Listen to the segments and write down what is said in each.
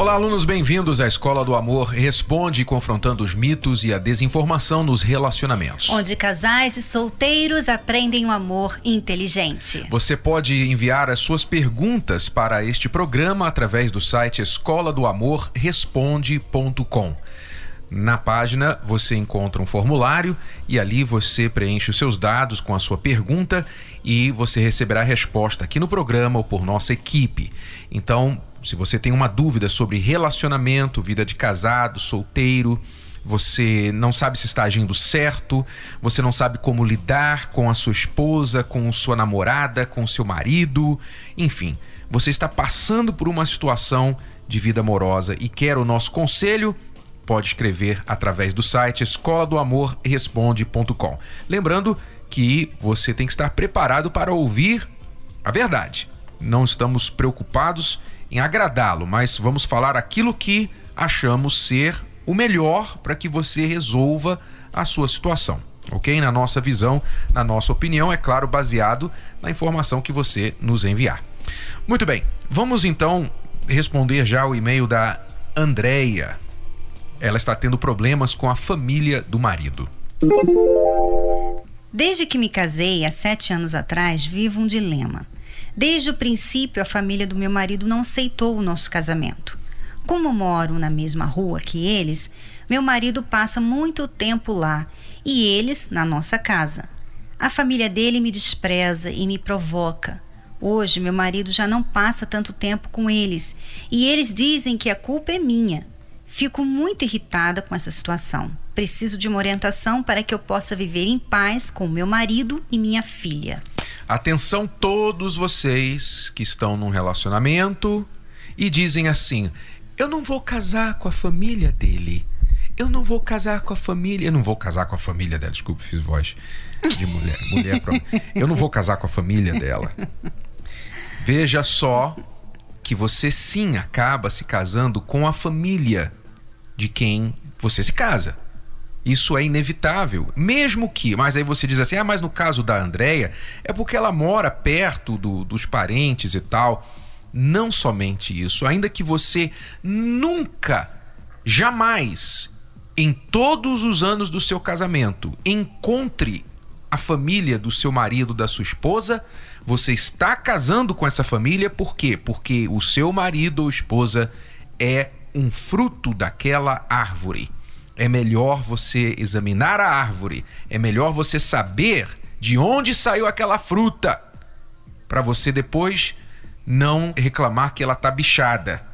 Olá, alunos, bem-vindos à Escola do Amor Responde, confrontando os mitos e a desinformação nos relacionamentos. Onde casais e solteiros aprendem um amor inteligente. Você pode enviar as suas perguntas para este programa através do site escola do amor responde.com. Na página você encontra um formulário e ali você preenche os seus dados com a sua pergunta e você receberá a resposta aqui no programa ou por nossa equipe. Então, se você tem uma dúvida sobre relacionamento, vida de casado, solteiro, você não sabe se está agindo certo, você não sabe como lidar com a sua esposa, com sua namorada, com seu marido, enfim, você está passando por uma situação de vida amorosa e quer o nosso conselho, pode escrever através do site escola do amor responde.com. Lembrando que você tem que estar preparado para ouvir a verdade. Não estamos preocupados em agradá-lo, mas vamos falar aquilo que achamos ser o melhor para que você resolva a sua situação. Ok? Na nossa visão, na nossa opinião, é claro, baseado na informação que você nos enviar. Muito bem, vamos então responder já o e-mail da Andreia. Ela está tendo problemas com a família do marido. Desde que me casei há sete anos atrás, vivo um dilema. Desde o princípio, a família do meu marido não aceitou o nosso casamento. Como moro na mesma rua que eles, meu marido passa muito tempo lá e eles na nossa casa. A família dele me despreza e me provoca. Hoje, meu marido já não passa tanto tempo com eles e eles dizem que a culpa é minha. Fico muito irritada com essa situação. Preciso de uma orientação para que eu possa viver em paz com meu marido e minha filha. Atenção todos vocês que estão num relacionamento e dizem assim: "Eu não vou casar com a família dele. Eu não vou casar com a família, eu não vou casar com a família dela, desculpa, fiz voz de mulher, mulher pra... Eu não vou casar com a família dela. Veja só que você sim acaba se casando com a família de quem você se casa. Isso é inevitável. Mesmo que, mas aí você diz assim: ah, mas no caso da Andréia, é porque ela mora perto do, dos parentes e tal. Não somente isso, ainda que você nunca, jamais, em todos os anos do seu casamento, encontre a família do seu marido, da sua esposa, você está casando com essa família por quê? Porque o seu marido ou esposa é um fruto daquela árvore é melhor você examinar a árvore, é melhor você saber de onde saiu aquela fruta, para você depois não reclamar que ela tá bichada.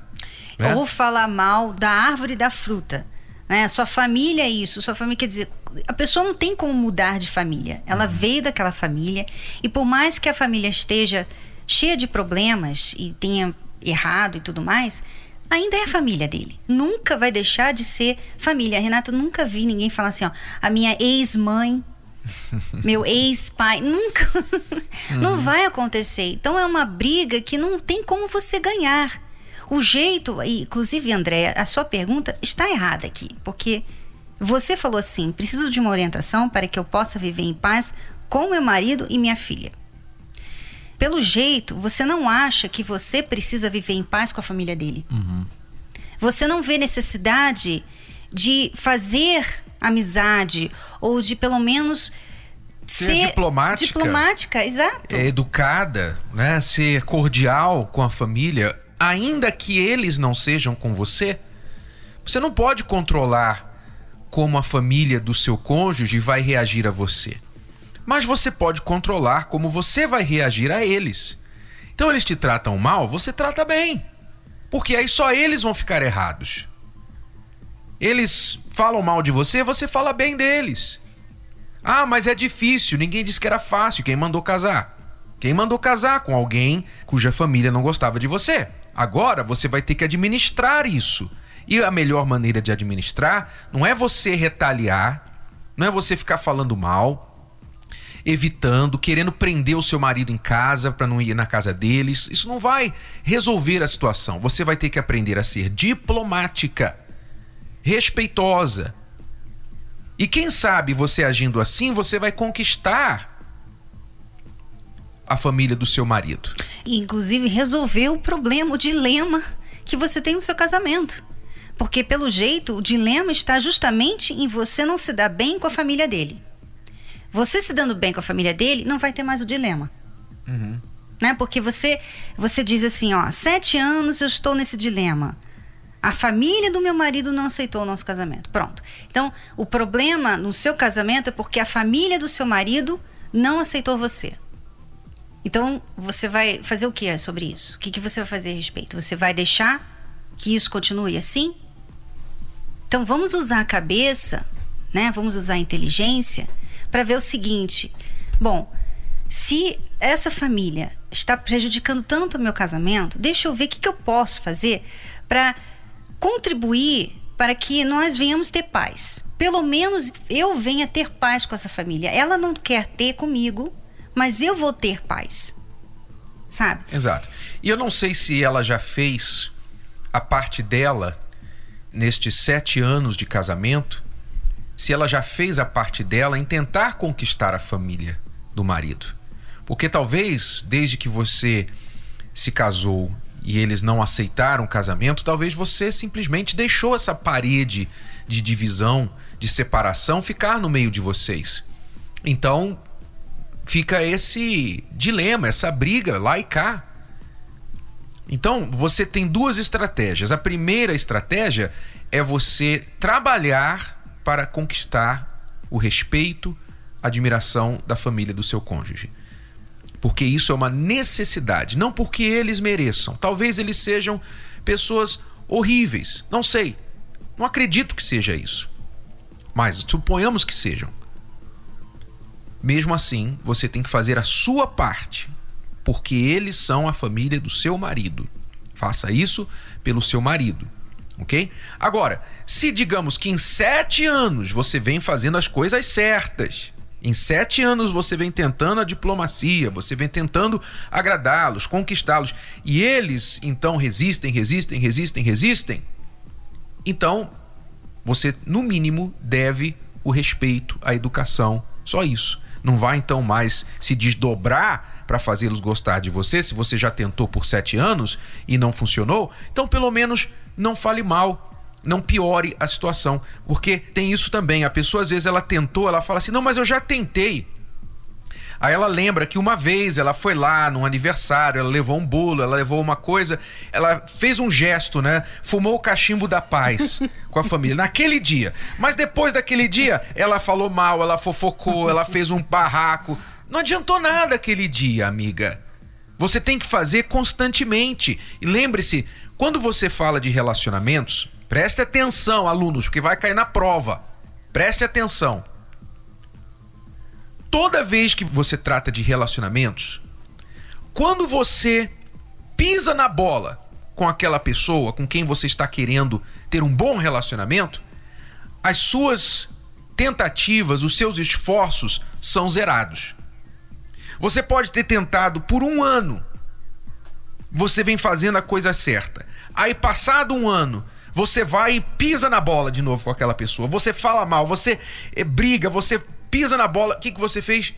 Né? Ou falar mal da árvore da fruta. Né? Sua família é isso, sua família quer dizer, a pessoa não tem como mudar de família. Ela uhum. veio daquela família e por mais que a família esteja cheia de problemas e tenha errado e tudo mais, ainda é a família dele. Nunca vai deixar de ser família. Renato, nunca vi ninguém falar assim, ó, a minha ex-mãe, meu ex-pai, nunca. uhum. Não vai acontecer. Então é uma briga que não tem como você ganhar. O jeito, inclusive, André, a sua pergunta está errada aqui, porque você falou assim: preciso de uma orientação para que eu possa viver em paz com meu marido e minha filha pelo jeito, você não acha que você precisa viver em paz com a família dele. Uhum. Você não vê necessidade de fazer amizade ou de pelo menos ser, ser diplomática, diplomática, exato, é educada, né? Ser cordial com a família, ainda que eles não sejam com você. Você não pode controlar como a família do seu cônjuge vai reagir a você mas você pode controlar como você vai reagir a eles. Então eles te tratam mal, você trata bem. Porque aí só eles vão ficar errados. Eles falam mal de você, você fala bem deles. Ah, mas é difícil, ninguém disse que era fácil. Quem mandou casar? Quem mandou casar com alguém cuja família não gostava de você? Agora você vai ter que administrar isso. E a melhor maneira de administrar não é você retaliar, não é você ficar falando mal, evitando, querendo prender o seu marido em casa para não ir na casa deles. Isso não vai resolver a situação. Você vai ter que aprender a ser diplomática, respeitosa. E quem sabe você agindo assim, você vai conquistar a família do seu marido. E, inclusive, resolver o problema, o dilema que você tem no seu casamento. Porque, pelo jeito, o dilema está justamente em você não se dar bem com a família dele. Você se dando bem com a família dele, não vai ter mais o dilema. Uhum. Né? Porque você, você diz assim, ó, sete anos eu estou nesse dilema. A família do meu marido não aceitou o nosso casamento. Pronto. Então, o problema no seu casamento é porque a família do seu marido não aceitou você. Então, você vai fazer o que sobre isso? O que, que você vai fazer a respeito? Você vai deixar que isso continue assim? Então, vamos usar a cabeça, né? Vamos usar a inteligência para ver o seguinte: bom, se essa família está prejudicando tanto o meu casamento, deixa eu ver o que, que eu posso fazer para contribuir para que nós venhamos ter paz. Pelo menos eu venha ter paz com essa família. Ela não quer ter comigo, mas eu vou ter paz. Sabe? Exato. E eu não sei se ela já fez a parte dela nestes sete anos de casamento se ela já fez a parte dela em tentar conquistar a família do marido. Porque talvez, desde que você se casou e eles não aceitaram o casamento, talvez você simplesmente deixou essa parede de divisão, de separação ficar no meio de vocês. Então, fica esse dilema, essa briga lá e cá. Então, você tem duas estratégias. A primeira estratégia é você trabalhar para conquistar o respeito, a admiração da família do seu cônjuge. Porque isso é uma necessidade, não porque eles mereçam. Talvez eles sejam pessoas horríveis, não sei. Não acredito que seja isso. Mas suponhamos que sejam. Mesmo assim, você tem que fazer a sua parte, porque eles são a família do seu marido. Faça isso pelo seu marido ok? Agora, se digamos que em sete anos você vem fazendo as coisas certas, em sete anos você vem tentando a diplomacia, você vem tentando agradá-los, conquistá-los, e eles então resistem, resistem, resistem, resistem, então você, no mínimo, deve o respeito, a educação, só isso. Não vai então mais se desdobrar para fazê-los gostar de você, se você já tentou por sete anos e não funcionou, então pelo menos não fale mal, não piore a situação, porque tem isso também. A pessoa às vezes ela tentou, ela fala assim: "Não, mas eu já tentei". Aí ela lembra que uma vez ela foi lá num aniversário, ela levou um bolo, ela levou uma coisa, ela fez um gesto, né? Fumou o cachimbo da paz com a família naquele dia. Mas depois daquele dia, ela falou mal, ela fofocou, ela fez um barraco. Não adiantou nada aquele dia, amiga. Você tem que fazer constantemente. E lembre-se, quando você fala de relacionamentos, preste atenção, alunos, porque vai cair na prova. Preste atenção. Toda vez que você trata de relacionamentos, quando você pisa na bola com aquela pessoa com quem você está querendo ter um bom relacionamento, as suas tentativas, os seus esforços são zerados. Você pode ter tentado por um ano você vem fazendo a coisa certa. Aí, passado um ano, você vai e pisa na bola de novo com aquela pessoa. Você fala mal, você é, briga, você pisa na bola. O que, que você fez?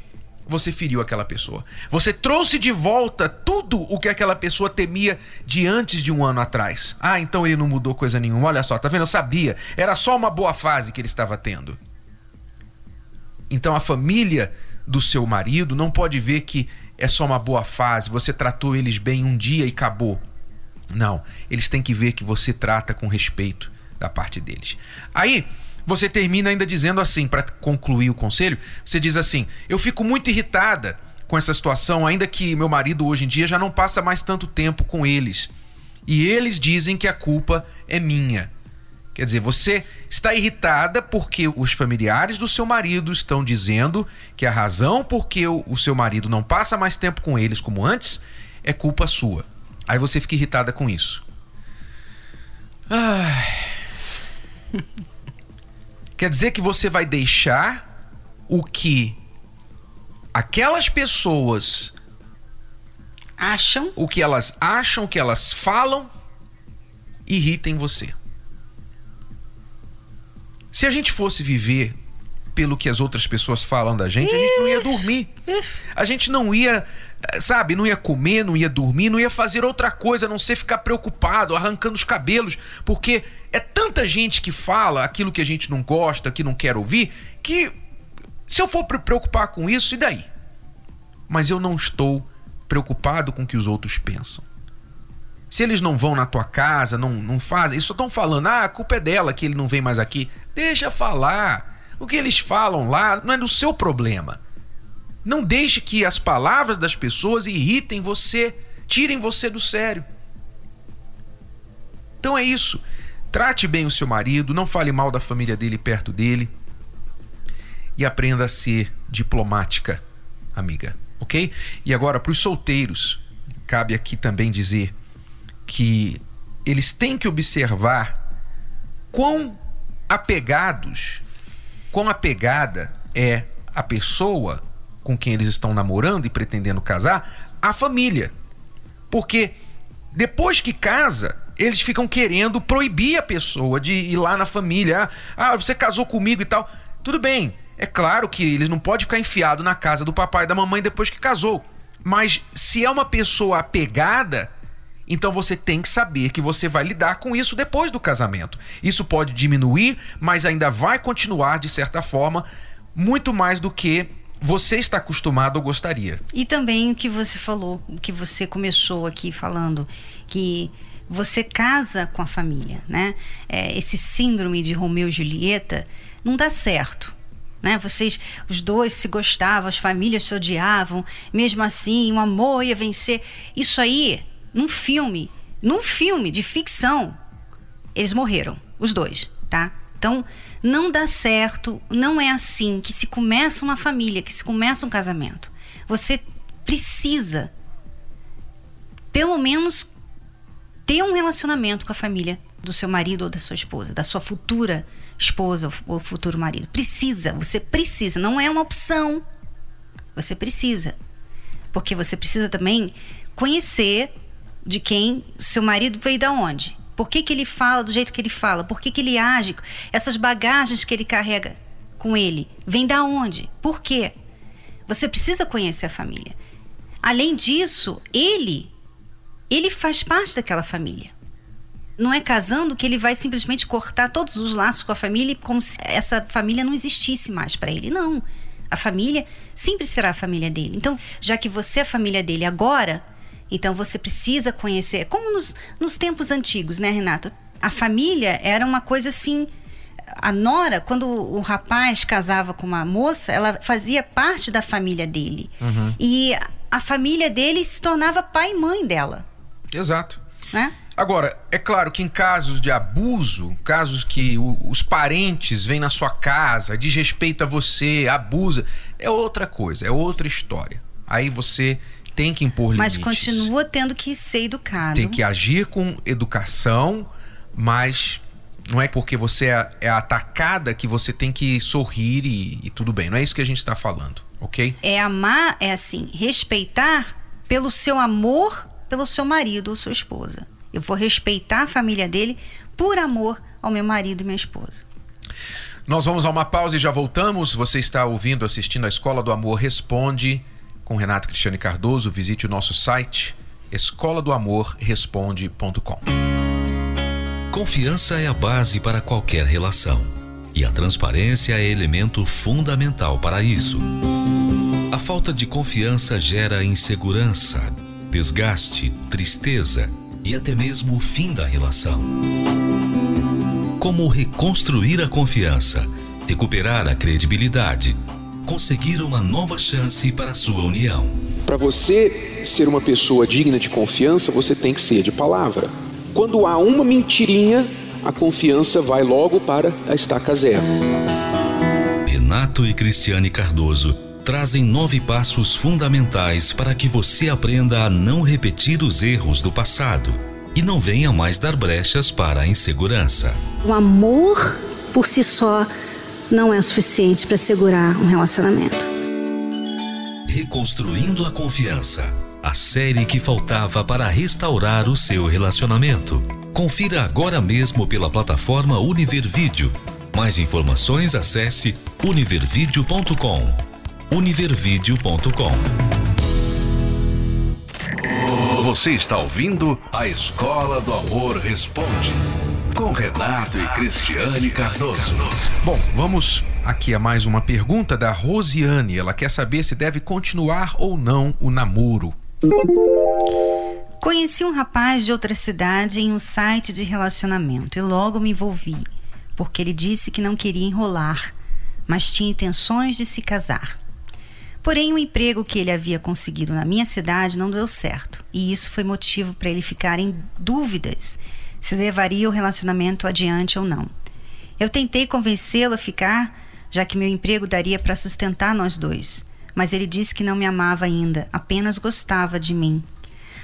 Você feriu aquela pessoa. Você trouxe de volta tudo o que aquela pessoa temia de antes de um ano atrás. Ah, então ele não mudou coisa nenhuma. Olha só, tá vendo? Eu sabia. Era só uma boa fase que ele estava tendo. Então a família do seu marido não pode ver que é só uma boa fase, você tratou eles bem um dia e acabou. Não, eles têm que ver que você trata com respeito da parte deles. Aí, você termina ainda dizendo assim, para concluir o conselho, você diz assim: "Eu fico muito irritada com essa situação, ainda que meu marido hoje em dia já não passa mais tanto tempo com eles. E eles dizem que a culpa é minha. Quer dizer, você está irritada porque os familiares do seu marido estão dizendo que a razão porque o seu marido não passa mais tempo com eles como antes é culpa sua. Aí você fica irritada com isso. Ai. Quer dizer que você vai deixar o que aquelas pessoas Acham? o que elas acham, o que elas falam, irritem você. Se a gente fosse viver pelo que as outras pessoas falam da gente, a gente não ia dormir. A gente não ia, eh, sabe, não ia comer, não ia dormir, não ia fazer outra coisa a não ser ficar preocupado, arrancando os cabelos, porque é tanta gente que fala aquilo que a gente não gosta, que não quer ouvir, que se eu for pre- preocupar com isso, e daí? Mas eu não estou preocupado com o que os outros pensam. Se eles não vão na tua casa, não, não fazem, eles só estão falando, ah, a culpa é dela que ele não vem mais aqui. Deixa falar. O que eles falam lá não é do seu problema. Não deixe que as palavras das pessoas irritem você, tirem você do sério. Então é isso. Trate bem o seu marido, não fale mal da família dele perto dele. E aprenda a ser diplomática, amiga, ok? E agora, para os solteiros, cabe aqui também dizer que eles têm que observar quão apegados, quão apegada é a pessoa com quem eles estão namorando e pretendendo casar à família. Porque depois que casa, eles ficam querendo proibir a pessoa de ir lá na família. Ah, você casou comigo e tal. Tudo bem, é claro que eles não podem ficar enfiado na casa do papai e da mamãe depois que casou. Mas se é uma pessoa apegada, então você tem que saber que você vai lidar com isso depois do casamento. Isso pode diminuir, mas ainda vai continuar, de certa forma, muito mais do que você está acostumado ou gostaria. E também o que você falou, o que você começou aqui falando, que você casa com a família, né? É, esse síndrome de Romeu e Julieta não dá certo. Né? Vocês, os dois se gostavam, as famílias se odiavam, mesmo assim, o amor ia vencer. Isso aí, num filme, num filme de ficção, eles morreram, os dois, tá? Então, não dá certo, não é assim que se começa uma família, que se começa um casamento. Você precisa, pelo menos, ter um relacionamento com a família do seu marido ou da sua esposa, da sua futura esposa ou futuro marido. Precisa, você precisa, não é uma opção. Você precisa. Porque você precisa também conhecer de quem seu marido veio da onde. Por que, que ele fala do jeito que ele fala? Por que, que ele age? Essas bagagens que ele carrega com ele, vem da onde? Por quê? Você precisa conhecer a família. Além disso, ele ele faz parte daquela família. Não é casando que ele vai simplesmente cortar todos os laços com a família como se essa família não existisse mais para ele. Não. A família sempre será a família dele. Então, já que você é a família dele agora, então você precisa conhecer. Como nos, nos tempos antigos, né, Renato? A família era uma coisa assim. A nora, quando o rapaz casava com uma moça, ela fazia parte da família dele. Uhum. E a família dele se tornava pai e mãe dela. Exato. Né? Agora, é claro que em casos de abuso, casos que o, os parentes vêm na sua casa, desrespeita você, abusa, é outra coisa, é outra história. Aí você tem que impor Mas limites. continua tendo que ser educado. Tem que agir com educação, mas não é porque você é, é atacada que você tem que sorrir e, e tudo bem. Não é isso que a gente está falando, ok? É amar, é assim, respeitar pelo seu amor pelo seu marido ou sua esposa. Eu vou respeitar a família dele por amor ao meu marido e minha esposa. Nós vamos a uma pausa e já voltamos. Você está ouvindo, assistindo a Escola do Amor Responde com Renato Cristiane Cardoso. Visite o nosso site escola do amor responde.com. Confiança é a base para qualquer relação e a transparência é elemento fundamental para isso. A falta de confiança gera insegurança, desgaste, tristeza e até mesmo o fim da relação. Como reconstruir a confiança, recuperar a credibilidade, conseguir uma nova chance para a sua união. Para você ser uma pessoa digna de confiança, você tem que ser de palavra. Quando há uma mentirinha, a confiança vai logo para a estaca zero. Renato e Cristiane Cardoso trazem nove passos fundamentais para que você aprenda a não repetir os erros do passado e não venha mais dar brechas para a insegurança. O amor por si só não é o suficiente para segurar um relacionamento. Reconstruindo a Confiança. A série que faltava para restaurar o seu relacionamento. Confira agora mesmo pela plataforma Univervídeo. Mais informações acesse univervideo.com. univervideo.com. Você está ouvindo a Escola do Amor Responde com Renato e Cristiane Cardoso. Bom, vamos aqui a mais uma pergunta da Rosiane. Ela quer saber se deve continuar ou não o namoro. Conheci um rapaz de outra cidade em um site de relacionamento e logo me envolvi, porque ele disse que não queria enrolar, mas tinha intenções de se casar. Porém, o emprego que ele havia conseguido na minha cidade não deu certo, e isso foi motivo para ele ficar em dúvidas se levaria o relacionamento adiante ou não. Eu tentei convencê-lo a ficar, já que meu emprego daria para sustentar nós dois, mas ele disse que não me amava ainda, apenas gostava de mim.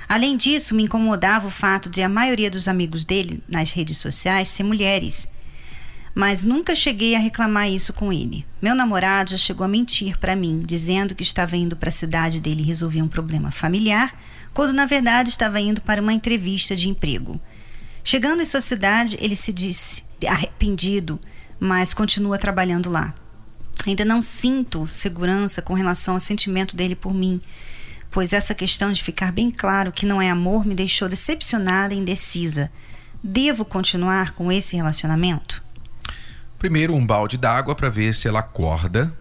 Além disso, me incomodava o fato de a maioria dos amigos dele nas redes sociais ser mulheres. Mas nunca cheguei a reclamar isso com ele. Meu namorado já chegou a mentir para mim, dizendo que estava indo para a cidade dele resolver um problema familiar, quando na verdade estava indo para uma entrevista de emprego. Chegando em sua cidade, ele se disse arrependido, mas continua trabalhando lá. Ainda não sinto segurança com relação ao sentimento dele por mim, pois essa questão de ficar bem claro que não é amor me deixou decepcionada e indecisa. Devo continuar com esse relacionamento? Primeiro, um balde d'água para ver se ela acorda.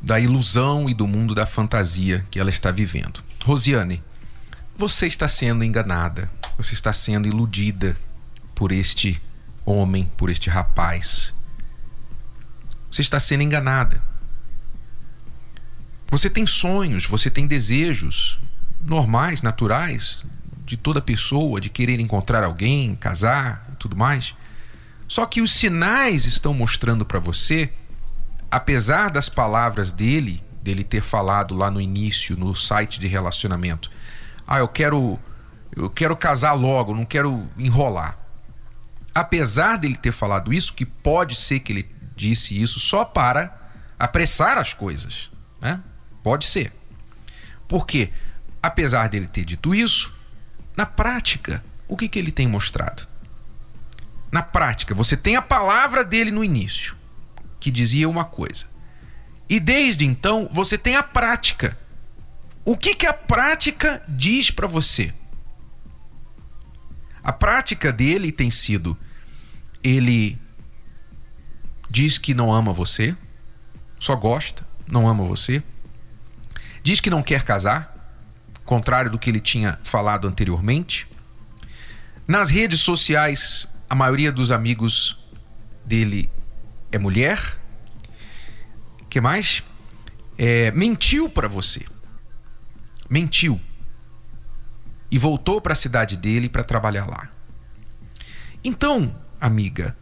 Da ilusão e do mundo da fantasia que ela está vivendo. Rosiane, você está sendo enganada, você está sendo iludida por este homem, por este rapaz. Você está sendo enganada. Você tem sonhos, você tem desejos normais, naturais de toda pessoa, de querer encontrar alguém, casar e tudo mais. Só que os sinais estão mostrando para você, apesar das palavras dele, dele ter falado lá no início no site de relacionamento, ah, eu quero eu quero casar logo, não quero enrolar. Apesar dele ter falado isso, que pode ser que ele disse isso só para apressar as coisas, né? Pode ser. Porque apesar dele ter dito isso, na prática, o que, que ele tem mostrado? Na prática, você tem a palavra dele no início, que dizia uma coisa. E desde então, você tem a prática o que, que a prática diz para você? A prática dele tem sido: ele diz que não ama você, só gosta, não ama você, diz que não quer casar, contrário do que ele tinha falado anteriormente. Nas redes sociais, a maioria dos amigos dele é mulher. que mais? É, mentiu para você mentiu e voltou para a cidade dele para trabalhar lá. Então, amiga,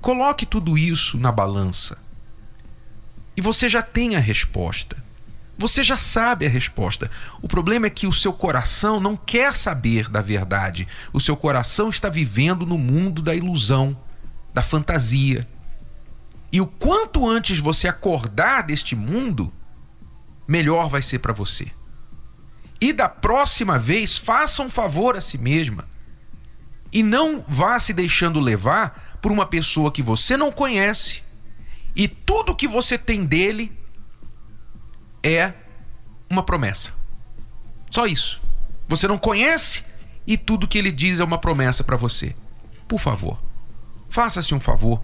coloque tudo isso na balança e você já tem a resposta. Você já sabe a resposta. O problema é que o seu coração não quer saber da verdade. O seu coração está vivendo no mundo da ilusão, da fantasia. E o quanto antes você acordar deste mundo, melhor vai ser para você. E da próxima vez, faça um favor a si mesma. E não vá se deixando levar por uma pessoa que você não conhece. E tudo que você tem dele é uma promessa. Só isso. Você não conhece e tudo que ele diz é uma promessa para você. Por favor, faça-se um favor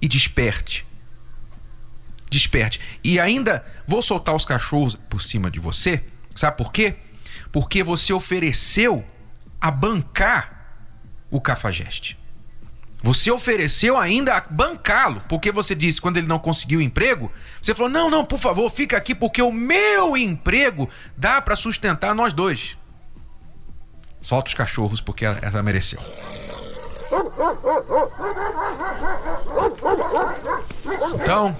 e desperte. Desperte. E ainda vou soltar os cachorros por cima de você Sabe por quê? Porque você ofereceu a bancar o cafajeste. Você ofereceu ainda a bancá-lo, porque você disse quando ele não conseguiu emprego, você falou: "Não, não, por favor, fica aqui porque o meu emprego dá para sustentar nós dois". Solta os cachorros porque ela mereceu. Então,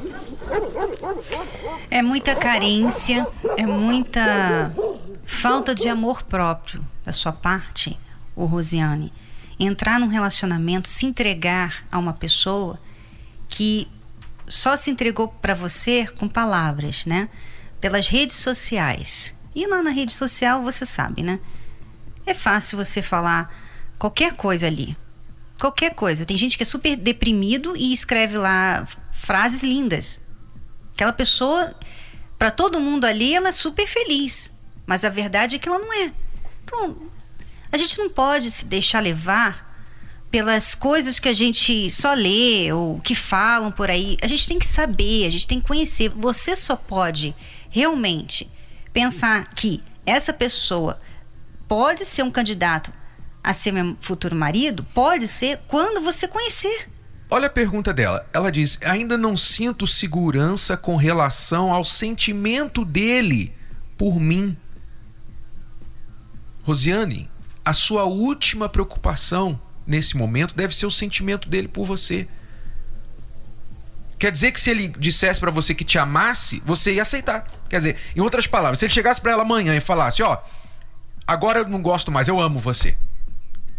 é muita carência, é muita falta de amor próprio da sua parte, o Rosiane. Entrar num relacionamento, se entregar a uma pessoa que só se entregou para você com palavras, né? Pelas redes sociais. E lá na rede social, você sabe, né? É fácil você falar qualquer coisa ali. Qualquer coisa. Tem gente que é super deprimido e escreve lá frases lindas. Aquela pessoa, para todo mundo ali, ela é super feliz. Mas a verdade é que ela não é. Então, a gente não pode se deixar levar pelas coisas que a gente só lê ou que falam por aí. A gente tem que saber, a gente tem que conhecer. Você só pode realmente pensar que essa pessoa pode ser um candidato a ser meu futuro marido? Pode ser quando você conhecer. Olha a pergunta dela. Ela diz: ainda não sinto segurança com relação ao sentimento dele por mim. Rosiane, a sua última preocupação nesse momento deve ser o sentimento dele por você. Quer dizer que se ele dissesse para você que te amasse, você ia aceitar. Quer dizer, em outras palavras, se ele chegasse para ela amanhã e falasse: Ó, agora eu não gosto mais, eu amo você.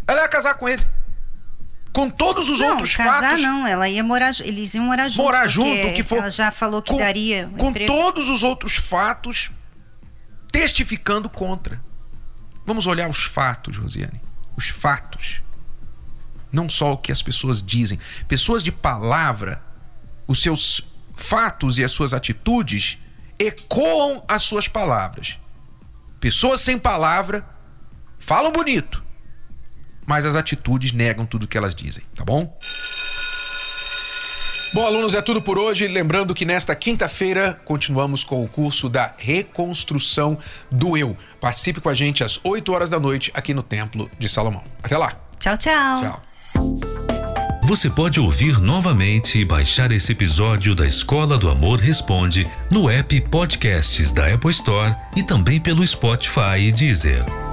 Ela ia casar com ele. Com todos os não, outros casar, fatos. não, ela ia morar, eles iam morar juntos. Morar junto, que for. Ela já falou que com, daria. Um com emprego. todos os outros fatos testificando contra. Vamos olhar os fatos, Rosiane. Os fatos. Não só o que as pessoas dizem. Pessoas de palavra, os seus fatos e as suas atitudes ecoam as suas palavras. Pessoas sem palavra falam bonito, mas as atitudes negam tudo que elas dizem, tá bom? Bom, alunos, é tudo por hoje. Lembrando que nesta quinta-feira continuamos com o curso da reconstrução do eu. Participe com a gente às 8 horas da noite aqui no Templo de Salomão. Até lá. Tchau, tchau. Tchau. Você pode ouvir novamente e baixar esse episódio da Escola do Amor Responde no app Podcasts da Apple Store e também pelo Spotify e Deezer.